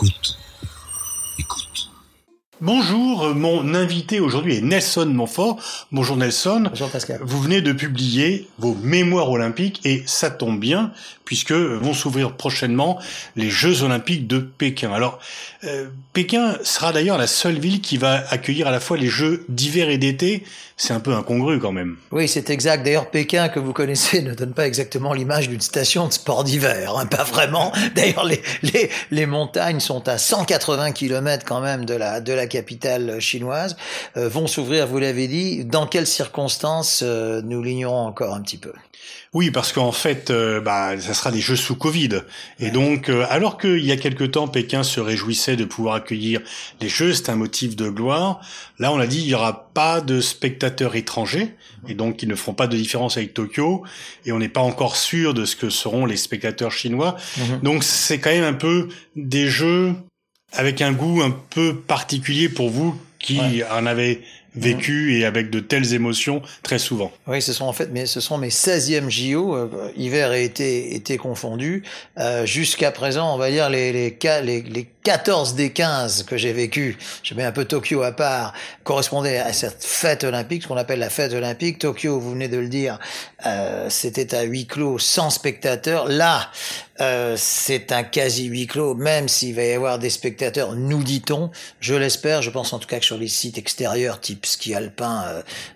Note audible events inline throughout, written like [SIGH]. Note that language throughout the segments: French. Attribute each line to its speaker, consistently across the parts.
Speaker 1: Écoute. Écoute.
Speaker 2: Bonjour, mon invité aujourd'hui est Nelson Montfort. Bonjour Nelson.
Speaker 3: Bonjour Pascal.
Speaker 2: Vous venez de publier vos mémoires olympiques et ça tombe bien puisque vont s'ouvrir prochainement les Jeux olympiques de Pékin. Alors, euh, Pékin sera d'ailleurs la seule ville qui va accueillir à la fois les Jeux d'hiver et d'été. C'est un peu incongru quand même.
Speaker 3: Oui, c'est exact. D'ailleurs, Pékin, que vous connaissez, [LAUGHS] ne donne pas exactement l'image d'une station de sport d'hiver. Hein, pas vraiment. [LAUGHS] D'ailleurs, les, les, les, montagnes sont à 180 km quand même de la, de la capitale chinoise. Euh, vont s'ouvrir, vous l'avez dit. Dans quelles circonstances, euh, nous l'ignorons encore un petit peu?
Speaker 2: Oui, parce qu'en fait, euh, bah, ça sera des jeux sous Covid. Et donc, euh, alors qu'il y a quelque temps, Pékin se réjouissait de pouvoir accueillir les jeux, c'est un motif de gloire. Là, on a dit, il n'y aura pas de spectateurs étrangers, et donc ils ne feront pas de différence avec Tokyo. Et on n'est pas encore sûr de ce que seront les spectateurs chinois. Mhm. Donc, c'est quand même un peu des jeux avec un goût un peu particulier pour vous qui en avez vécu et avec de telles émotions très souvent.
Speaker 3: Oui, ce sont en fait mais ce sont mes 16e JO, euh, hiver et été, été confondus. Euh, Jusqu'à présent, on va dire les, les, les, les 14 des 15 que j'ai vécu, je mets un peu Tokyo à part, correspondaient à cette fête olympique, ce qu'on appelle la fête olympique. Tokyo, vous venez de le dire, euh, c'était à huis clos, sans spectateurs. Là, euh, c'est un quasi huis clos, même s'il va y avoir des spectateurs, nous dit-on. Je l'espère, je pense en tout cas que sur les sites extérieurs, type ski alpin,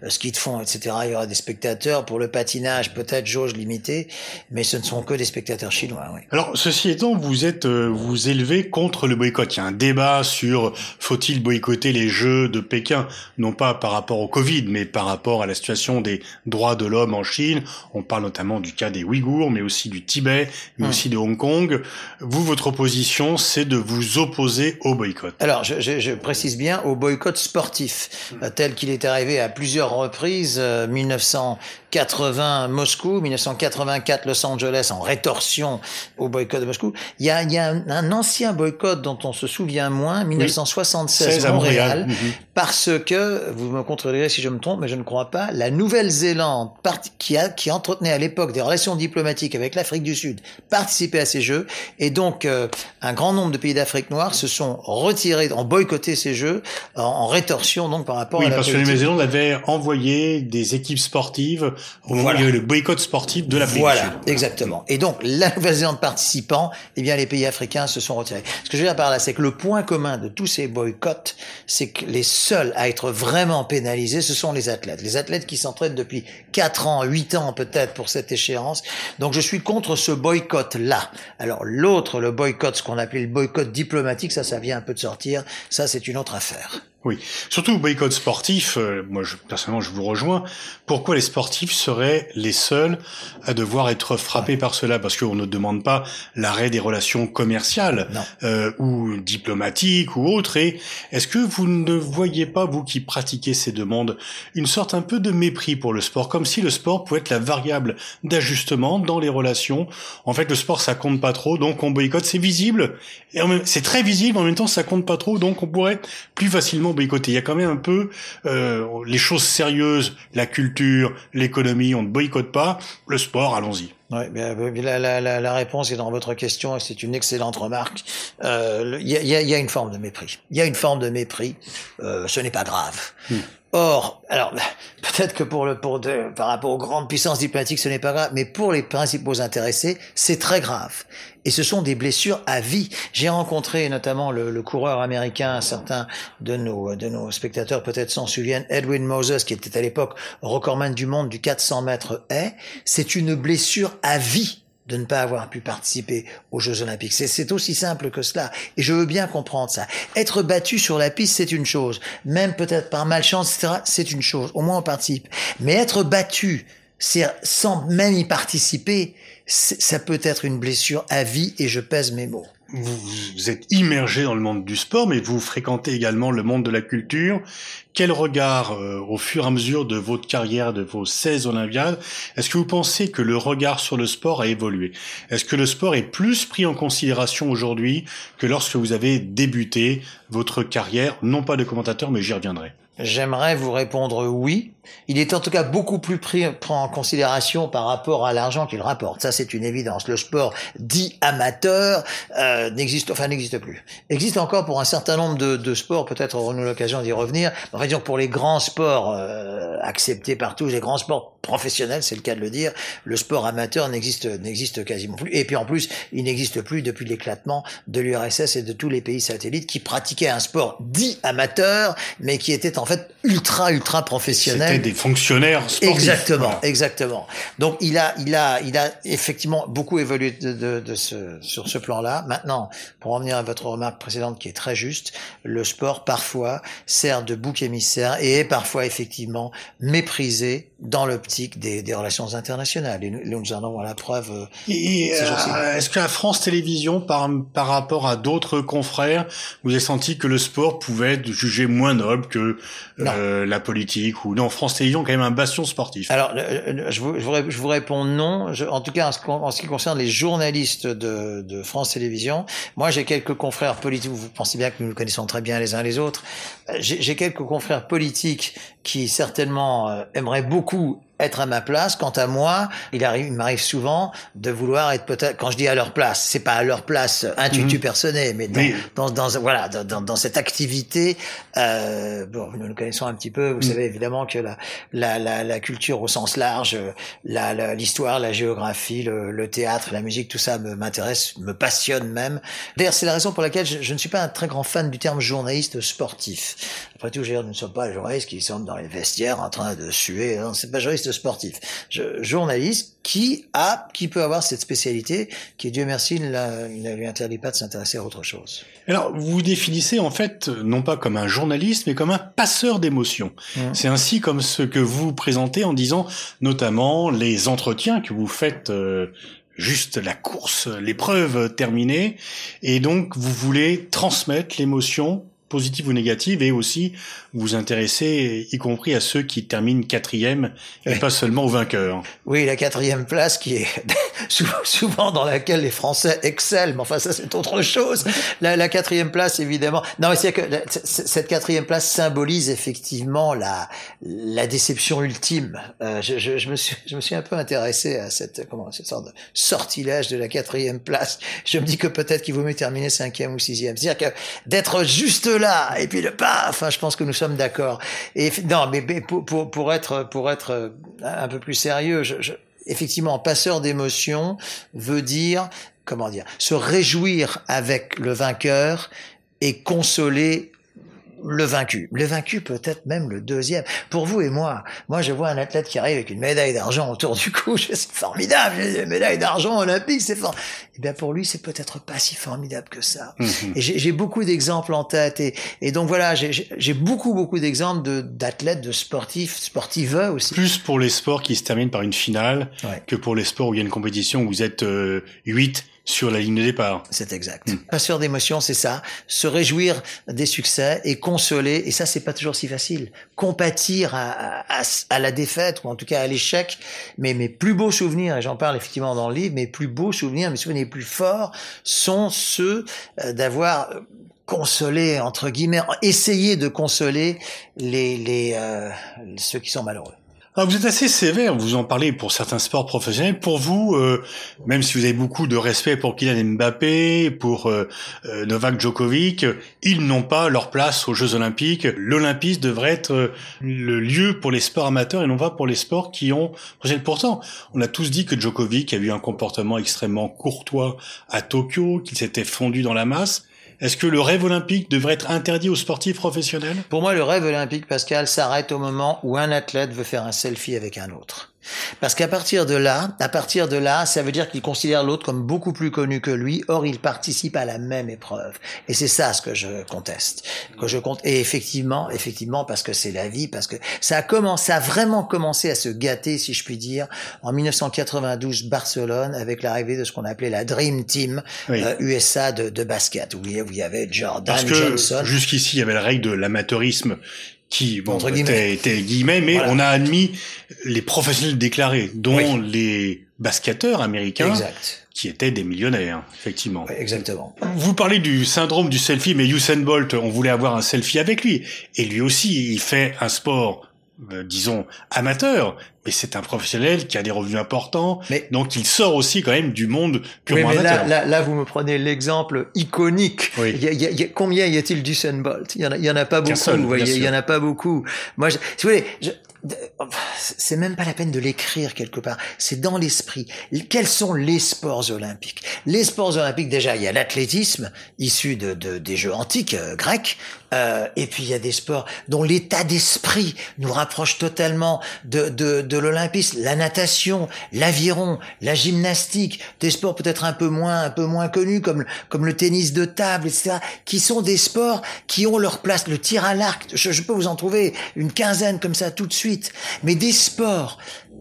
Speaker 3: euh, ski de fond, etc., il y aura des spectateurs. Pour le patinage, peut-être jauge limitée, mais ce ne sont que des spectateurs chinois. Oui.
Speaker 2: Alors, ceci étant, vous êtes euh, vous élevez contre le boycott. Il y a un débat sur faut-il boycotter les Jeux de Pékin, non pas par rapport au Covid, mais par rapport à la situation des droits de l'homme en Chine. On parle notamment du cas des Ouïghours, mais aussi du Tibet, mais aussi de Hong Kong. Vous, votre opposition, c'est de vous opposer au boycott.
Speaker 3: Alors, je, je, je précise bien au boycott sportif, euh, tel qu'il est arrivé à plusieurs reprises, euh, 1980 Moscou, 1984 Los Angeles en rétorsion au boycott de Moscou. Il y a, il y a un, un ancien boycott dont on se souvient moins, 1976 Montréal, Montréal -hmm. parce que, vous me contredirez si je me trompe, mais je ne crois pas, la Nouvelle-Zélande, qui, a, qui entretenait à l'époque des relations diplomatiques avec l'Afrique du Sud, à ces Jeux, et donc euh, un grand nombre de pays d'Afrique noire se sont retirés, ont boycotté ces Jeux, en, en rétorsion donc par rapport
Speaker 2: oui,
Speaker 3: à la
Speaker 2: parce que la Nouvelle-Zélande avait envoyé des équipes sportives au moment voilà. où il y avait le boycott sportif de l'Afrique
Speaker 3: voilà,
Speaker 2: Sud.
Speaker 3: exactement. Et donc, la [LAUGHS] Nouvelle-Zélande participant, eh bien, les pays africains se sont retirés. Ce que je veux dire par là, c'est que le point commun de tous ces boycotts, c'est que les seuls à être vraiment pénalisés, ce sont les athlètes. Les athlètes qui s'entraînent depuis 4 ans, 8 ans peut-être pour cette échéance. Donc je suis contre ce boycott-là. Alors l'autre, le boycott, ce qu'on appelait le boycott diplomatique, ça, ça vient un peu de sortir. Ça, c'est une autre affaire.
Speaker 2: Oui, surtout boycott sportif, euh, moi je, personnellement je vous rejoins, pourquoi les sportifs seraient les seuls à devoir être frappés par cela? Parce qu'on ne demande pas l'arrêt des relations commerciales euh, ou diplomatiques ou autres. Et est-ce que vous ne voyez pas, vous qui pratiquez ces demandes, une sorte un peu de mépris pour le sport, comme si le sport pouvait être la variable d'ajustement dans les relations. En fait, le sport ça compte pas trop, donc on boycotte, c'est visible, c'est très visible, en même temps ça compte pas trop, donc on pourrait plus facilement boycotter. Il y a quand même un peu euh, les choses sérieuses, la culture, l'économie, on ne boycotte pas. Le sport, allons-y.
Speaker 3: Oui, la, la, la, réponse est dans votre question et c'est une excellente remarque. Il euh, y, a, y, a, une forme de mépris. Il y a une forme de mépris. Euh, ce n'est pas grave. Hmm. Or, alors [LAUGHS] peut-être que pour le pour de, par rapport aux grandes puissances diplomatiques, ce n'est pas grave, mais pour les principaux intéressés, c'est très grave. Et ce sont des blessures à vie. J'ai rencontré notamment le, le, coureur américain, certains de nos de nos spectateurs peut-être s'en souviennent, Edwin Moses, qui était à l'époque recordman du monde du 400 mètres haies. C'est une blessure à vie de ne pas avoir pu participer aux Jeux Olympiques. C'est aussi simple que cela. Et je veux bien comprendre ça. Être battu sur la piste, c'est une chose. Même peut-être par malchance, etc., c'est une chose. Au moins, on participe. Mais être battu, sans même y participer, ça peut être une blessure à vie et je pèse mes mots
Speaker 2: vous êtes immergé dans le monde du sport, mais vous fréquentez également le monde de la culture. Quel regard, euh, au fur et à mesure de votre carrière, de vos 16 Olympiades, est-ce que vous pensez que le regard sur le sport a évolué? Est-ce que le sport est plus pris en considération aujourd'hui que lorsque vous avez débuté votre carrière, non pas de commentateur, mais j'y reviendrai
Speaker 3: J'aimerais vous répondre oui. Il est en tout cas beaucoup plus pris, en considération par rapport à l'argent qu'il rapporte. Ça, c'est une évidence. Le sport dit amateur euh, n'existe, enfin n'existe plus. Existe encore pour un certain nombre de, de sports. Peut-être aurons-nous l'occasion d'y revenir. Enfin, disons pour les grands sports euh, acceptés par tous, les grands sports professionnels, c'est le cas de le dire. Le sport amateur n'existe n'existe quasiment plus. Et puis en plus, il n'existe plus depuis l'éclatement de l'URSS et de tous les pays satellites qui pratiquaient un sport dit amateur, mais qui était en fait ultra ultra professionnel.
Speaker 2: C'était des fonctionnaires sportifs.
Speaker 3: Exactement, exactement. Donc il a il a il a effectivement beaucoup évolué de, de, de ce, sur ce plan-là. Maintenant, pour revenir à votre remarque précédente qui est très juste, le sport parfois sert de bouc émissaire et est parfois effectivement méprisé dans l'optique des, des relations internationales. Et nous, nous en avons la preuve. euh,
Speaker 2: Et euh, est-ce qu'à France Télévisions, par, par rapport à d'autres confrères, vous avez senti que le sport pouvait être jugé moins noble que euh, la politique ou non France Télévisions, quand même un bastion sportif.
Speaker 3: Alors, le- le- je vous, je vous je vous réponds non. Je- en tout cas, en ce, en ce qui concerne les journalistes de, de France Télévisions, moi, j'ai quelques confrères politiques. Vous pensez bien que nous nous connaissons très bien les uns les autres. Euh, J'ai j'ai quelques confrères politiques qui certainement euh, aimeraient beaucoup être à ma place. Quant à moi, il arrive, il m'arrive souvent de vouloir être peut-être, quand je dis à leur place, c'est pas à leur place intuitu mais dans,
Speaker 2: Mais-
Speaker 3: dans, dans, voilà, dans, dans, cette activité, euh, bon, nous nous connaissons un petit peu. Vous savez évidemment que la, la, la, la culture au sens large, euh, la, la- l'histoire, la géographie, le, le théâtre, la musique, tout ça me- m'intéresse, me passionne même. D'ailleurs, c'est la raison pour laquelle je, je ne suis pas un très grand fan du terme journaliste sportif. Après tout, je veux dire, nous ne sommes pas les journalistes qui sont dans les vestiaires en train de suer. Non, c'est pas journaliste sportif. Je, journaliste qui a, qui peut avoir cette spécialité, qui Dieu merci, il ne lui interdit pas de s'intéresser à autre chose.
Speaker 2: Alors, vous vous définissez en fait non pas comme un journaliste, mais comme un passeur d'émotions.
Speaker 3: Mhm.
Speaker 2: C'est ainsi comme ce que vous vous présentez en disant notamment les entretiens que vous faites euh, juste la course, l'épreuve terminée, et donc vous voulez transmettre l'émotion positive ou négative et aussi vous intéresser y compris à ceux qui terminent quatrième et
Speaker 3: Oui.
Speaker 2: pas seulement aux vainqueurs.
Speaker 3: Oui, la quatrième place qui est [LAUGHS] sou- souvent dans laquelle les Français excellent, mais enfin ça c'est autre chose. La, la quatrième place évidemment. Non, mais c'est que cette quatrième place symbolise effectivement la la déception ultime. Euh, je, je, je me suis je me suis un peu intéressé à cette comment cette sorte de sortilège de la quatrième place. Je me dis que peut-être qu'il vaut mieux terminer cinquième ou sixième. C'est-à-dire que d'être juste là et puis le pas. Enfin, je pense que nous sommes d'accord. Et non, mais, pour, être pour être euh, un peu plus sérieux, effectivement, passeur d'émotions veut dire comment dire se réjouir avec le vainqueur et consoler le vaincu. Le vaincu peut-être même le deuxième. Pour vous et moi, moi je vois un athlète qui arrive avec une médaille d'argent autour du cou, [LAUGHS] c'est formidable, une médaille d'argent olympique, c'est fort. Eh bien pour lui, c'est peut-être pas si formidable que ça.
Speaker 2: Mhm.
Speaker 3: Et j'ai beaucoup d'exemples en tête. Et, et donc voilà, j'ai- beaucoup, beaucoup d'exemples de- d'athlètes, de sportifs, sportives aussi.
Speaker 2: Plus pour les sports qui se terminent par une finale
Speaker 3: Ouais.
Speaker 2: que pour les sports où il y a une compétition où vous êtes euh, 8 sur la ligne de départ.
Speaker 3: C'est exact. Passeur d'émotions, c'est ça. Se réjouir des succès et consoler. Et ça, c'est pas toujours si facile. Compatir à, à- à- la défaite ou en tout cas à l'échec. Mais mes plus beaux souvenirs, et j'en parle effectivement dans le livre, mes plus beaux souvenirs, mes souvenirs les plus forts sont ceux euh, d'avoir consolé entre guillemets, essayé de consoler les, les euh, ceux qui sont malheureux.
Speaker 2: Ah, vous êtes assez sévère, vous en parlez pour certains sports professionnels. Pour vous, euh, même si vous avez beaucoup de respect pour Kylian Mbappé, pour euh, euh, Novak Djokovic, ils n'ont pas leur place aux Jeux Olympiques. L'Olympisme devrait être euh, le lieu pour les sports amateurs et non pas pour les sports qui ont... Pourtant, on a tous dit que Djokovic a eu un comportement extrêmement courtois à Tokyo, qu'il s'était fondu dans la masse. Est-ce que le rêve olympique devrait être interdit aux sportifs professionnels?
Speaker 3: Pour moi, le rêve olympique, Pascal, s'arrête au moment où un athlète veut faire un selfie avec un autre. Parce qu'à partir de là, à partir de là, ça veut dire qu'il considère l'autre comme beaucoup plus connu que lui. Or, il participe à la même épreuve. Et c'est ça ce que je conteste, que je compte. Et effectivement, effectivement, parce que c'est la vie, parce que ça a commencé, ça a vraiment commencé à se gâter, si je puis dire, en 1992 Barcelone, avec l'arrivée de ce qu'on appelait la Dream Team
Speaker 2: Oui.
Speaker 3: euh, USA de, de basket, où il y avait Jordan,
Speaker 2: Parce que
Speaker 3: Johnson.
Speaker 2: jusqu'ici, il y avait la règle de l'amateurisme qui, bon, était,
Speaker 3: guillemets.
Speaker 2: était guillemets, mais
Speaker 3: Voilà.
Speaker 2: on a admis les professionnels déclarés, dont
Speaker 3: Oui.
Speaker 2: les basketteurs américains,
Speaker 3: Exact.
Speaker 2: qui étaient des millionnaires, effectivement.
Speaker 3: exactement.
Speaker 2: Vous parlez du syndrome du selfie, mais Usain Bolt, on voulait avoir un selfie avec lui. Et lui aussi, il fait un sport euh, disons amateur, mais c'est un professionnel qui a des revenus importants, mais, donc il sort aussi quand même du monde purement
Speaker 3: oui, mais
Speaker 2: amateur.
Speaker 3: Là, là, là, vous me prenez l'exemple iconique. Oui. Il y a, il y a, combien y a-t-il du Bolt? Il y en a, il y en a pas beaucoup.
Speaker 2: Seul,
Speaker 3: vous voyez, il y en a pas beaucoup. Moi, je, si vous voulez, je, c'est même pas la peine de l'écrire quelque part. C'est dans l'esprit. Quels sont les sports olympiques? Les sports olympiques, déjà, il y a l'athlétisme issu de, de, des jeux antiques euh, grecs, euh, et puis il y a des sports dont l'état d'esprit nous rapproche totalement de, de, de l'olympisme. La natation, l'aviron, la gymnastique, des sports peut-être un peu moins un peu moins connus comme comme le tennis de table, etc. Qui sont des sports qui ont leur place. Le tir à l'arc, je, je peux vous en trouver une quinzaine comme ça tout de suite. Mais des sports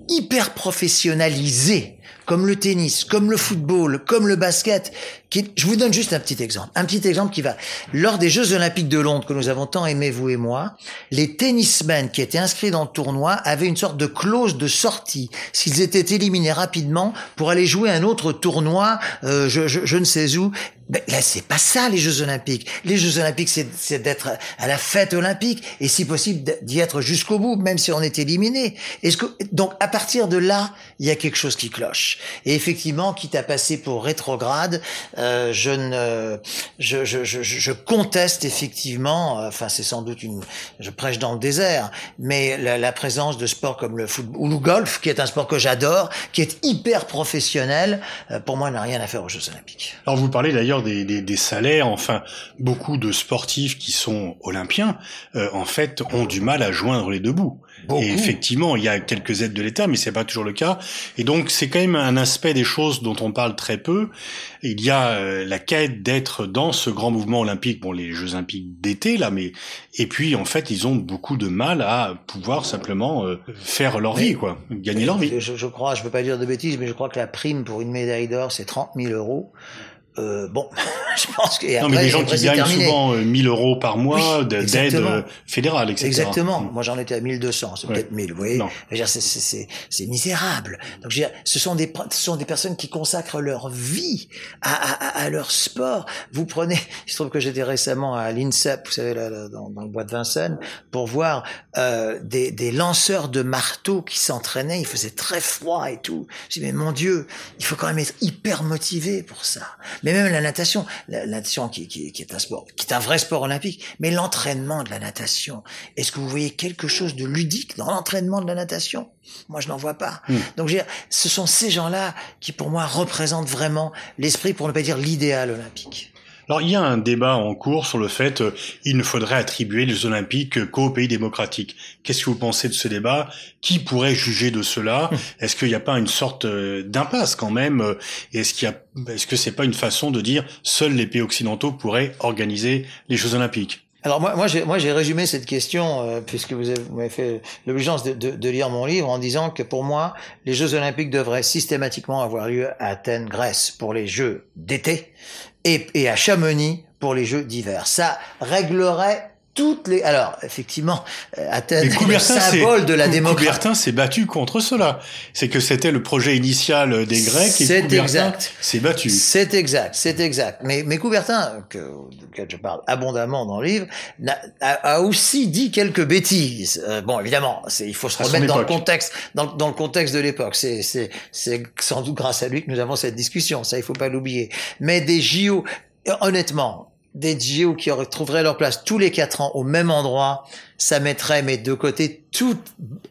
Speaker 3: hyper professionnalisés comme le tennis, comme le football, comme le basket. Je vous donne juste un petit exemple. Un petit exemple qui va. Lors des Jeux Olympiques de Londres que nous avons tant aimé, vous et moi, les tennismen qui étaient inscrits dans le tournoi avaient une sorte de clause de sortie s'ils étaient éliminés rapidement pour aller jouer un autre tournoi, euh, je, je, je ne sais où. Ben, là, c'est pas ça les Jeux Olympiques. Les Jeux Olympiques, c'est d'être à la fête olympique et si possible d'y être jusqu'au bout, même si on est éliminé. Est-ce que donc à partir de là, il y a quelque chose qui cloche. Et effectivement, quitte à passer pour rétrograde, euh, je ne, je, je, je, je conteste effectivement. Enfin, c'est sans doute une, je prêche dans le désert, mais la, la présence de sports comme le football ou le golf, qui est un sport que j'adore, qui est hyper professionnel, euh, pour moi n'a rien à faire aux Jeux Olympiques.
Speaker 2: Alors vous parlez d'ailleurs des, des, des, salaires. Enfin, beaucoup de sportifs qui sont olympiens, euh, en fait, ont du mal à joindre les deux bouts.
Speaker 3: Beaucoup.
Speaker 2: Et effectivement, il y a quelques aides de l'État, mais c'est pas toujours le cas. Et donc, c'est quand même un aspect des choses dont on parle très peu. Il y a euh, la quête d'être dans ce grand mouvement olympique, bon, les Jeux olympiques d'été là, mais et puis en fait, ils ont beaucoup de mal à pouvoir simplement euh, faire leur
Speaker 3: mais,
Speaker 2: vie, quoi, gagner leur vie.
Speaker 3: Je, je crois, je peux pas dire de bêtises, mais je crois que la prime pour une médaille d'or, c'est 30 000 euros. Euh, bon, [LAUGHS] je pense que
Speaker 2: non, mais des gens qui gagnent terminé. souvent euh, 1000 euros par mois oui, d'aide euh, fédérale, etc.
Speaker 3: Exactement. Mmh. Moi, j'en étais à 1200, c'est ouais. peut-être 1000. Vous voyez, c'est misérable. Donc, dire, ce sont des ce sont des personnes qui consacrent leur vie à, à, à leur sport. Vous prenez, [LAUGHS] il se trouve que j'étais récemment à l'INSEP, vous savez, là, là, dans, dans, le bois de Vincennes, pour voir euh, des, des lanceurs de marteaux qui s'entraînaient. Il faisait très froid et tout. Je dis mais mon Dieu, il faut quand même être hyper motivé pour ça mais même la natation, la, la natation qui, qui, qui, est un sport, qui est un vrai sport olympique, mais l'entraînement de la natation, est-ce que vous voyez quelque chose de ludique dans l'entraînement de la natation? Moi, je n'en vois pas.
Speaker 2: Hmm.
Speaker 3: Mm. Donc, je veux dire, ce sont ces gens-là qui, pour moi, représentent vraiment l'esprit, pour ne pas dire l'idéal olympique.
Speaker 2: Alors il y a un débat en cours sur le fait euh, il ne faudrait attribuer les Olympiques qu'aux pays démocratiques. Qu'est-ce que vous pensez de ce débat? Qui pourrait juger de cela? Est-ce qu'il n'y a pas une sorte euh, d'impasse quand même? Est-ce qu'il y a est-ce que c'est pas une façon de dire seuls les pays occidentaux pourraient organiser les Jeux Olympiques?
Speaker 3: Alors moi, moi j'ai, moi j'ai résumé cette question euh, puisque vous, avez, vous m'avez fait l'obligeance de, de, de, lire mon livre en disant que pour moi les Jeux Olympiques devraient systématiquement avoir lieu à Athènes, Grèce pour les Jeux d'été et, et à Chamonix pour les Jeux d'hiver. Ça réglerait toutes les. Alors, effectivement, euh, Athènes est le symbole de la démocratie.
Speaker 2: Coubertin s'est battu contre cela. C'est que c'était le projet initial des Grecs et
Speaker 3: c'est
Speaker 2: Coubertin
Speaker 3: exact.
Speaker 2: s'est battu.
Speaker 3: C'est exact, c'est exact. Mais, mais Coubertin, que, duquel je parle abondamment dans le livre, a, a aussi dit quelques bêtises. Euh, bon, évidemment, il faut se remettre dans le contexte, dans, dans le contexte de l'époque. C'est, c'est, c'est sans doute grâce à lui que nous avons cette discussion. Ça, il faut pas l'oublier. Mais des JO, honnêtement, des JO qui trouveraient leur place tous les quatre ans au même endroit, ça mettrait, mais de côté, tout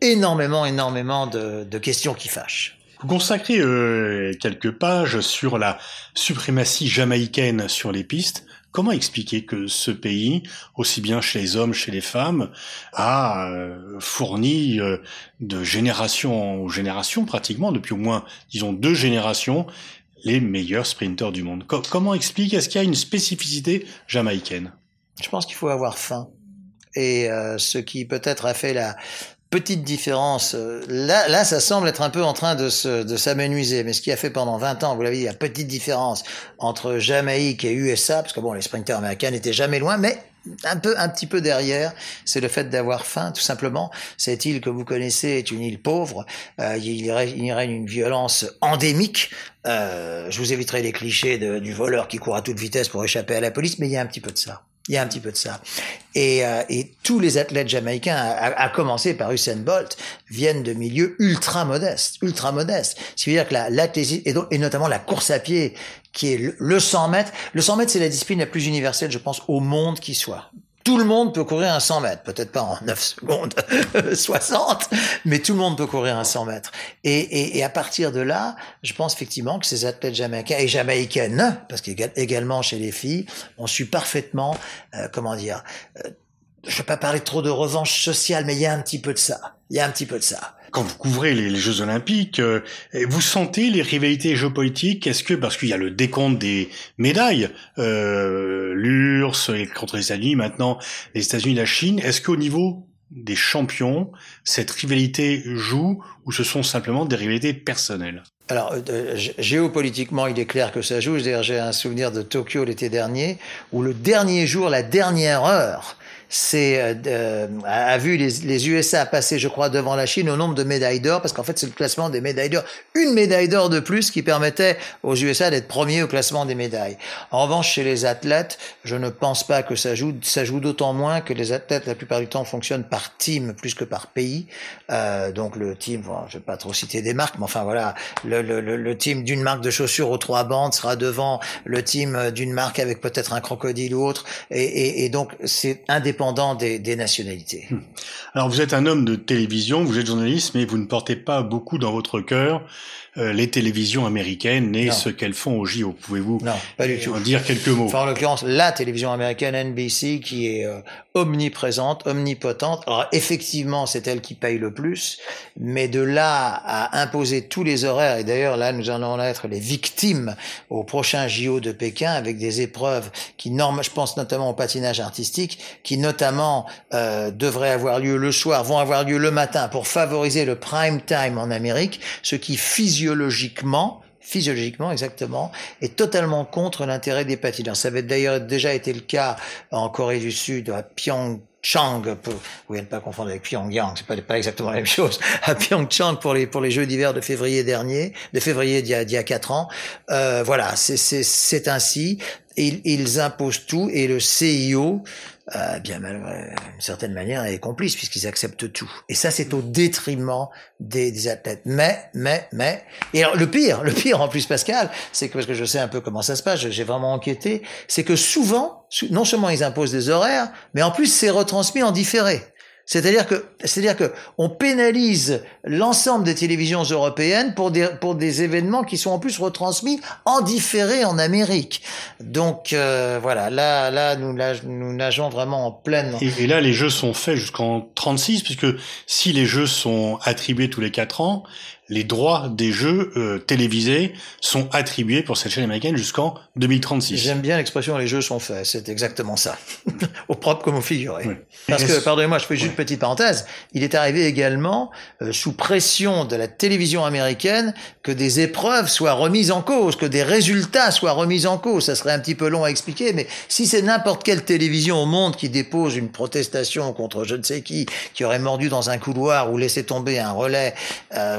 Speaker 3: énormément, énormément de, de questions qui fâchent.
Speaker 2: Vous consacrez euh, quelques pages sur la suprématie jamaïcaine sur les pistes. Comment expliquer que ce pays, aussi bien chez les hommes, chez les femmes, a euh, fourni euh, de génération en génération, pratiquement, depuis au moins, disons, deux générations, les meilleurs sprinteurs du monde. Co comment explique Est-ce qu'il y a une spécificité jamaïcaine?
Speaker 3: Je pense qu'il faut avoir faim. Et euh, ce qui peut-être a fait la petite différence, euh, là, là, ça semble être un peu en train de, de s'amenuiser. Mais ce qui a fait pendant 20 ans, vous l'avez dit, la petite différence entre Jamaïque et USA, parce que bon, les sprinteurs américains n'étaient jamais loin, mais un peu, un petit peu derrière, c'est le fait d'avoir faim, tout simplement. Cette île que vous connaissez est une île pauvre. Euh, il, y règne, une violence endémique. Euh, je vous éviterai les clichés du voleur qui court à toute vitesse pour échapper à la police, mais il y a un petit peu de ça. Il y a un petit peu de ça. Et, euh, et tous les athlètes jamaïcains, à, commencer par Usain Bolt, viennent de milieux ultra modestes, ultra modestes. C'est-à-dire que l'athlétisme, et, et notamment la course à pied, qui est le 100 mètres, le 100 mètres, c'est la discipline la plus universelle, je pense, au monde qui soit. Tout le monde peut courir un 100 mètres, peut-être pas en 9 secondes [LAUGHS] 60, mais tout le monde peut courir un 100 mètres. Et, et, et, à partir de là, je pense effectivement que ces athlètes jamaïcains et jamaïcaines, parce qu'également chez les filles, ont su parfaitement, euh, comment dire, euh, je ne vais pas parler trop de revanche sociale, mais il y a un petit peu de ça. Il y a un petit peu de ça
Speaker 2: quand vous couvrez les, Jeux Olympiques, euh, vous sentez les rivalités géopolitiques Est-ce que parce qu'il y a le décompte des médailles, euh, l'URSS contre les États-Unis, maintenant les États-Unis, la Chine, est-ce qu'au niveau des champions, cette rivalité joue ou ce sont simplement des rivalités personnelles?
Speaker 3: Alors, euh, géopolitiquement, il est clair que ça joue. J'ai un souvenir de Tokyo l'été dernier, où le dernier jour, la dernière heure, euh, euh, a vu les, les, USA passer, je crois, devant la Chine au nombre de médailles d'or, parce qu'en fait, c'est le classement des médailles d'or. Une médaille d'or de plus qui permettait aux USA d'être premiers au classement des médailles. En revanche, chez les athlètes, je ne pense pas que ça joue. Ça joue d'autant moins que les athlètes, la plupart du temps, fonctionnent par team plus que par pays. Euh, donc le team, bon, je vais pas trop citer des marques, mais enfin voilà, le, le, le team d'une marque de chaussures aux trois bandes sera devant le team d'une marque avec peut-être un crocodile ou autre, et, et, et donc c'est indépendant des, nationalités. Hmm.
Speaker 2: Alors vous êtes un homme de télévision, vous êtes journaliste, mais vous ne portez pas beaucoup dans votre cœur euh, les télévisions américaines et ce qu'elles font au JO. Pouvez-vous en dire quelques mots?
Speaker 3: En l'occurrence, la télévision américaine NBC qui est euh, omniprésente, omnipotente. Alors effectivement, c'est elle qui paye le plus, mais de là à imposer tous les horaires, et d'ailleurs là nous allons être les victimes au prochain JO de Pékin avec des épreuves qui, norment, je pense notamment au patinage artistique, qui notamment euh, devraient avoir lieu le soir, vont avoir lieu le matin pour favoriser le prime time en Amérique, ce qui physiologiquement physiologiquement exactement, est totalement contre l'intérêt des patineurs. Ça avait d'ailleurs déjà été le cas en Corée du Sud, à Pyeongchang, pour, vous ne pas confondre avec Pyongyang, c'est pas, pas exactement la même chose, [LAUGHS] à Pyeongchang pour les, Jeux d'hiver de février dernier, de février d'il y a, d'il y a quatre ans. Euh, voilà, c'est, c'est, c'est ainsi. Ils, ils imposent tout et le CIO, euh, bien mal, d'une certaine manière, est complice puisqu'ils acceptent tout. Et ça, c'est au détriment des, des, athlètes. Mais, mais, mais, et alors, le pire, le pire en plus, Pascal, c'est que parce que je sais un peu comment ça se passe, j'ai vraiment enquêté, c'est que souvent, non seulement ils imposent des horaires, mais en plus c'est retransmis en différé. C'est-à-dire que, c'est-à-dire que on pénalise l'ensemble des télévisions européennes pour des pour des événements qui sont en plus retransmis en différé en Amérique. Donc euh, voilà, là là nous nous nageons vraiment en pleine.
Speaker 2: Et, là les jeux sont faits jusqu'en 36 puisque si les jeux sont attribués tous les quatre ans, les droits des jeux euh, télévisés sont attribués pour cette chaîne américaine jusqu'en 2036.
Speaker 3: J'aime bien l'expression les jeux sont faits, c'est exactement ça, [LAUGHS] au propre comme au figuré. Parce que, pardonnez-moi, je fais juste une petite parenthèse, il est arrivé également, euh, sous pression de la télévision américaine, que des épreuves soient remises en cause, que des résultats soient remis en cause. Ça serait un petit peu long à expliquer, mais si c'est n'importe quelle télévision au monde qui dépose une protestation contre je ne sais qui, qui aurait mordu dans un couloir ou laissé tomber un relais, euh,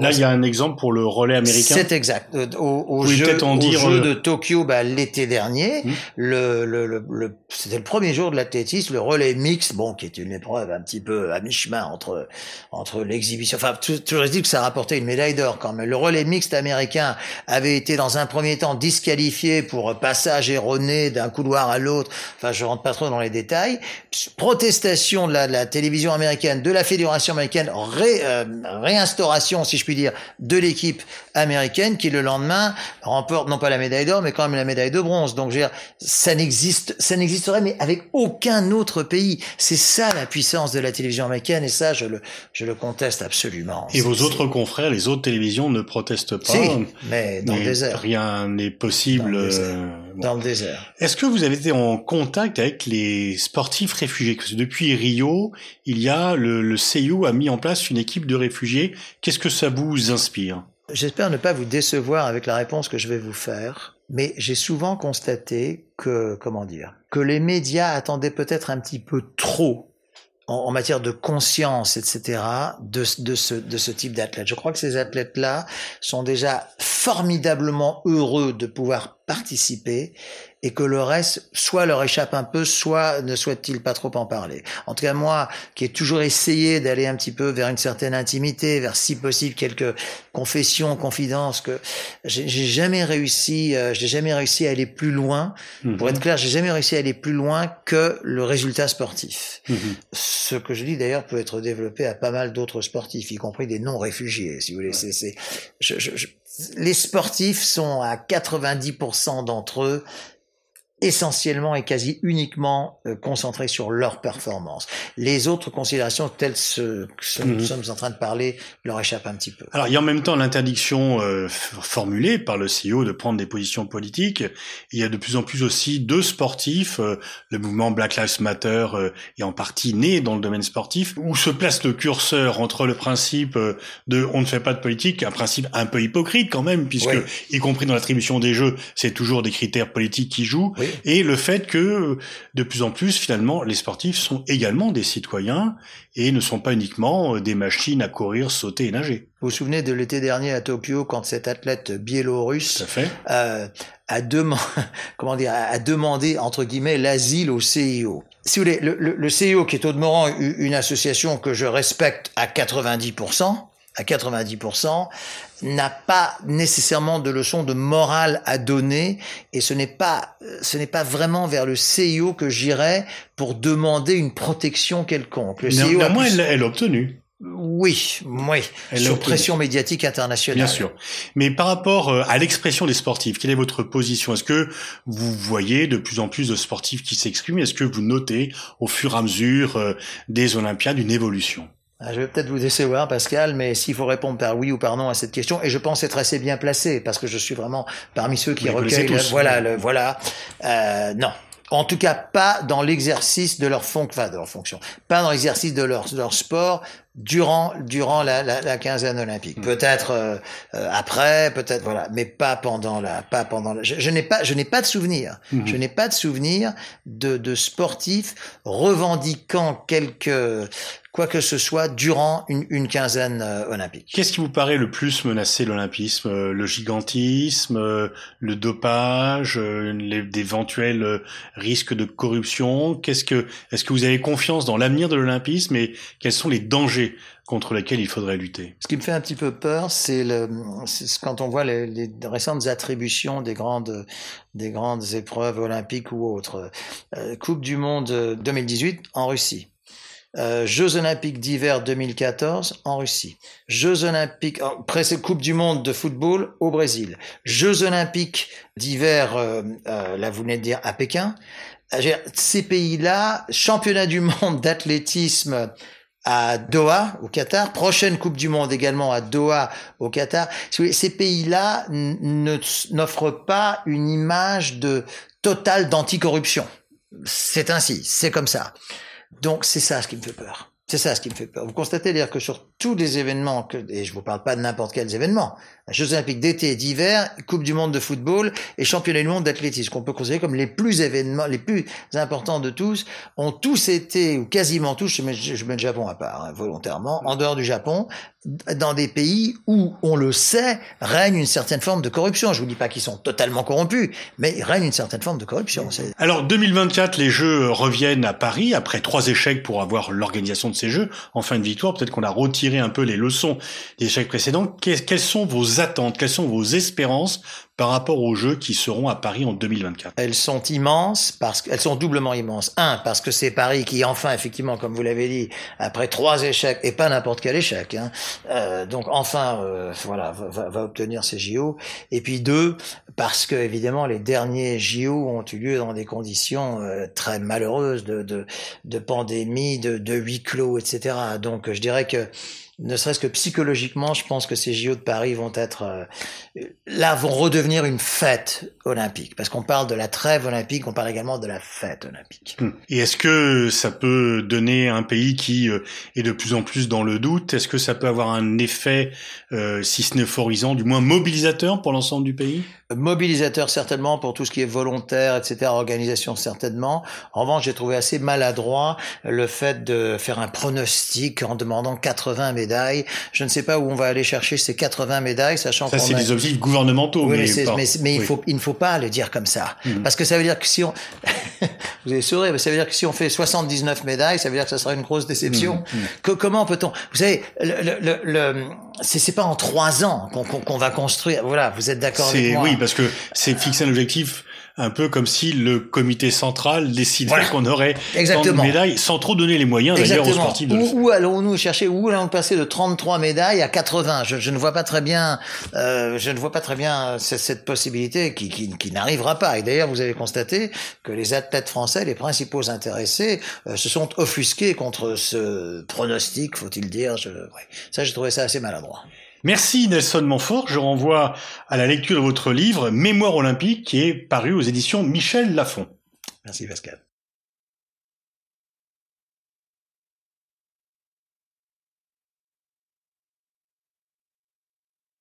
Speaker 2: Là, il y a un exemple pour le relais américain.
Speaker 3: C'est exact. Euh, au, au jeu, en dire jeu de Tokyo, bah, l'été dernier, hmm. le, le, le, c'était le premier jour de l'athlétisme, le relais mix, bon, qui est une épreuve un petit peu à mi-chemin entre entre l'exhibition. Enfin, toujours dit que ça rapportait une médaille d'or quand même. Le relais mixte américain avait été dans un premier temps disqualifié pour passage erroné d'un couloir à l'autre. Enfin, je rentre pas trop dans les détails. Protestation de la, de la télévision américaine, de la fédération américaine, ré, euh, réinstauration si je puis dire, de l'équipe américaine qui le lendemain remporte non pas la médaille d'or, mais quand même la médaille de bronze. Donc, je veux dire, ça n'existe, ça n'existerait, mais avec aucun autre pays. C'est ça la puissance de la télévision américaine, et ça, je le, je le conteste absolument.
Speaker 2: Et vos autres confrères, les autres télévisions ne protestent pas.
Speaker 3: Si, mais dans le désert.
Speaker 2: Rien n'est possible.
Speaker 3: Dans le désert.
Speaker 2: Est-ce que vous avez été en contact avec les sportifs réfugiés? Parce que depuis Rio, il y a le, le CIO a mis en place une équipe de réfugiés. Qu'est-ce que ça vous inspire?
Speaker 3: J'espère ne pas vous décevoir avec la réponse que je vais vous faire, Mais j'ai souvent constaté que, comment dire, que les médias attendaient peut-être un petit peu trop en, matière de conscience, etc., de, de, ce, de ce type d'athlètes. Je crois que ces athlètes-là sont déjà formidablement heureux de pouvoir participer et que le reste soit leur échappe un peu, soit ne souhaite-t-il pas trop en parler. En tout cas, moi, qui ai toujours essayé d'aller un petit peu vers une certaine intimité, vers si possible quelques confessions, confidences, que j'ai jamais réussi, euh, j'ai jamais réussi à aller plus loin. Mhm. Pour être clair, j'ai jamais réussi à aller plus loin que le résultat sportif. Mhm. Ce que je dis d'ailleurs peut être développé à pas mal d'autres sportifs, y compris des non-réfugiés, si vous voulez. C'est, je, je, les sportifs sont à 90% d'entre eux essentiellement et quasi uniquement euh, concentrés sur leur performance. Les autres considérations telles ce, que nous mhm. sommes en train de parler leur échappent un petit peu.
Speaker 2: Alors il y a en même temps l'interdiction euh, formulée par le CEO de prendre des positions politiques. Il y a de plus en plus aussi deux sportifs. Euh, le mouvement Black Lives Matter est en partie né dans le domaine sportif, où se place le curseur entre le principe de on ne fait pas de politique, un principe un peu hypocrite quand même, puisque y compris dans l'attribution des jeux, c'est toujours des critères politiques qui jouent. Oui et le fait que de plus en plus finalement les sportifs sont également des citoyens et ne sont pas uniquement euh, des machines à courir, sauter et nager.
Speaker 3: Vous vous souvenez de l'été dernier à Tokyo quand cet athlète biélorusse euh, a, demandé, [LAUGHS] comment dire, a demandé entre guillemets l'asile au CIO. Si vous voulez, le, le, le CIO qui est au demeurant une association que je respecte à 90%, à 90%, n'a pas nécessairement de leçon de morale à donner et ce n'est pas ce n'est pas vraiment vers le CIO que j'irai pour demander une protection quelconque.
Speaker 2: Le CIO Néanmoins, elle, elle l'a obtenu.
Speaker 3: Oui, oui, elle sur pression médiatique internationale.
Speaker 2: Bien sûr. Mais par rapport euh, à l'expression des sportifs, quelle est votre position? Est-ce que vous voyez de plus en plus de sportifs qui s'expriment? Est-ce que vous notez au fur et à mesure euh, des Olympiades une évolution?
Speaker 3: Je vais peut-être vous décevoir, Pascal, mais s'il faut répondre par oui ou par non à cette question, et je pense être assez bien placé, parce que je suis vraiment parmi ceux qui recueillent... voilà, le, voilà. Euh, non, en tout cas pas dans l'exercice de leur, fon enfin, de leur fonction, pas dans l'exercice de leur, de leur sport durant durant la, la, la quinzaine olympique. Hmm. Peut-être euh, euh, après, peut-être voilà, mais pas pendant la, pas pendant. La, je, n'ai pas, je n'ai pas de souvenir. Hmm. Je n'ai pas de souvenir de, de sportifs revendiquant quelques quoi que ce soit durant une, une quinzaine euh, olympique.
Speaker 2: Qu'est-ce qui vous paraît le plus menacer l'olympisme euh, Le gigantisme, le dopage, d'éventuels risques de corruption? Qu'est-ce que est-ce que vous avez confiance dans l'avenir de l'olympisme et quels sont les dangers contre lesquels il faudrait lutter.
Speaker 3: Ce qui me fait un petit peu peur, c'est quand on voit les, récentes attributions des grandes, des grandes épreuves olympiques ou autres. coupe du Monde 2018 en Russie. Euh, Jeux olympiques d'hiver 2014 en Russie. Jeux olympiques, Coupe du Monde de football au Brésil. Jeux olympiques d'hiver, euh, euh, là vous venez de dire, à Pékin. Ces pays-là, championnat du monde d'athlétisme à Doha, au Qatar, prochaine Coupe du Monde également à Doha, au Qatar. Ces pays-là n'offrent pas une image de totale d'anticorruption. C'est ainsi, c'est comme ça. Donc c'est ça ce qui me fait peur. C'est ça ce qui me fait peur. Vous constatez d'ailleurs que sur tous les événements, et je vous parle pas de n'importe quels événements, Jeux olympiques d'été, d'hiver, Coupe du monde de football et Championnat du monde d'athlétisme, qu'on peut considérer comme les plus événements, les plus importants de tous, ont tous été, ou quasiment tous, je mets, le Japon à part, hein, volontairement, en dehors du Japon, dans des pays où, on le sait, règne une certaine forme de corruption. Je vous dis pas qu'ils sont totalement corrompus, mais règne une certaine forme de corruption.
Speaker 2: Alors 2024, les Jeux reviennent à Paris après trois échecs pour avoir l'organisation de ces Jeux. En fin de victoire, peut-être qu'on a retiré un peu les leçons des échecs précédents. Quelles sont vos attentes, quelles sont vos espérances par rapport aux Jeux qui seront à Paris en 2024
Speaker 3: Elles sont immenses parce qu'elles sont doublement immenses. Un, parce que c'est Paris qui enfin, effectivement, comme vous l'avez dit, après trois échecs et pas n'importe quel échec, hein, euh, donc enfin, euh, voilà, va, va, obtenir ces JO. Et puis deux, parce que évidemment les derniers JO ont eu lieu dans des conditions euh, très malheureuses de, de, de pandémie, de, de huis clos, etc. Donc je dirais que ne serait-ce que psychologiquement, je pense que ces JO de Paris vont être euh, là vont redevenir une fête olympique parce qu'on parle de la trêve olympique, on parle également de la fête olympique.
Speaker 2: Hmm. Et est-ce que ça peut donner un pays qui euh, est de plus en plus dans le doute? Est-ce que ça peut avoir un effet, euh, si ce n'est euphorisant, du moins mobilisateur pour l'ensemble du pays?
Speaker 3: Mobilisateur certainement pour tout ce qui est volontaire, etc., organisation certainement. En revanche, j'ai trouvé assez maladroit le fait de faire un pronostic en demandant 80 médailles. Je ne sais pas où on va aller chercher ces 80 médailles, sachant
Speaker 2: ça c'est des objectifs gouvernementaux.
Speaker 3: Oui, mais, mais, il faut il ne faut pas le dire comme ça, mmh. parce que ça veut dire que si on [LAUGHS] vous avez souri, mais ça veut dire que si on fait 79 médailles, ça veut dire que ça sera une grosse déception. Mmh, mmh. comment peut-on Vous savez, le, le, le c'est pas en trois ans qu'on va construire. Voilà, vous êtes d'accord avec moi
Speaker 2: Oui, parce que c'est fixer un objectif un peu comme si le comité central décidait qu'on aurait Exactement. médailles sans trop donner les moyens d'ailleurs aux sportifs. De
Speaker 3: où, où allons-nous chercher? Où allons-nous passer de 33 médailles à 80 je, je, ne vois pas très bien. Euh, je ne vois pas très bien cette, possibilité qui, qui, qui n'arrivera pas. Et d'ailleurs, vous avez constaté que les athlètes français, les principaux intéressés, euh, se sont offusqués contre ce pronostic, faut-il dire? Je, ouais. Ça, j'ai trouvé ça assez maladroit.
Speaker 2: Merci Nelson Montfort. Je renvoie à la lecture de votre livre Mémoire olympique qui est paru aux éditions Michel Lafon.
Speaker 3: Merci Pascal.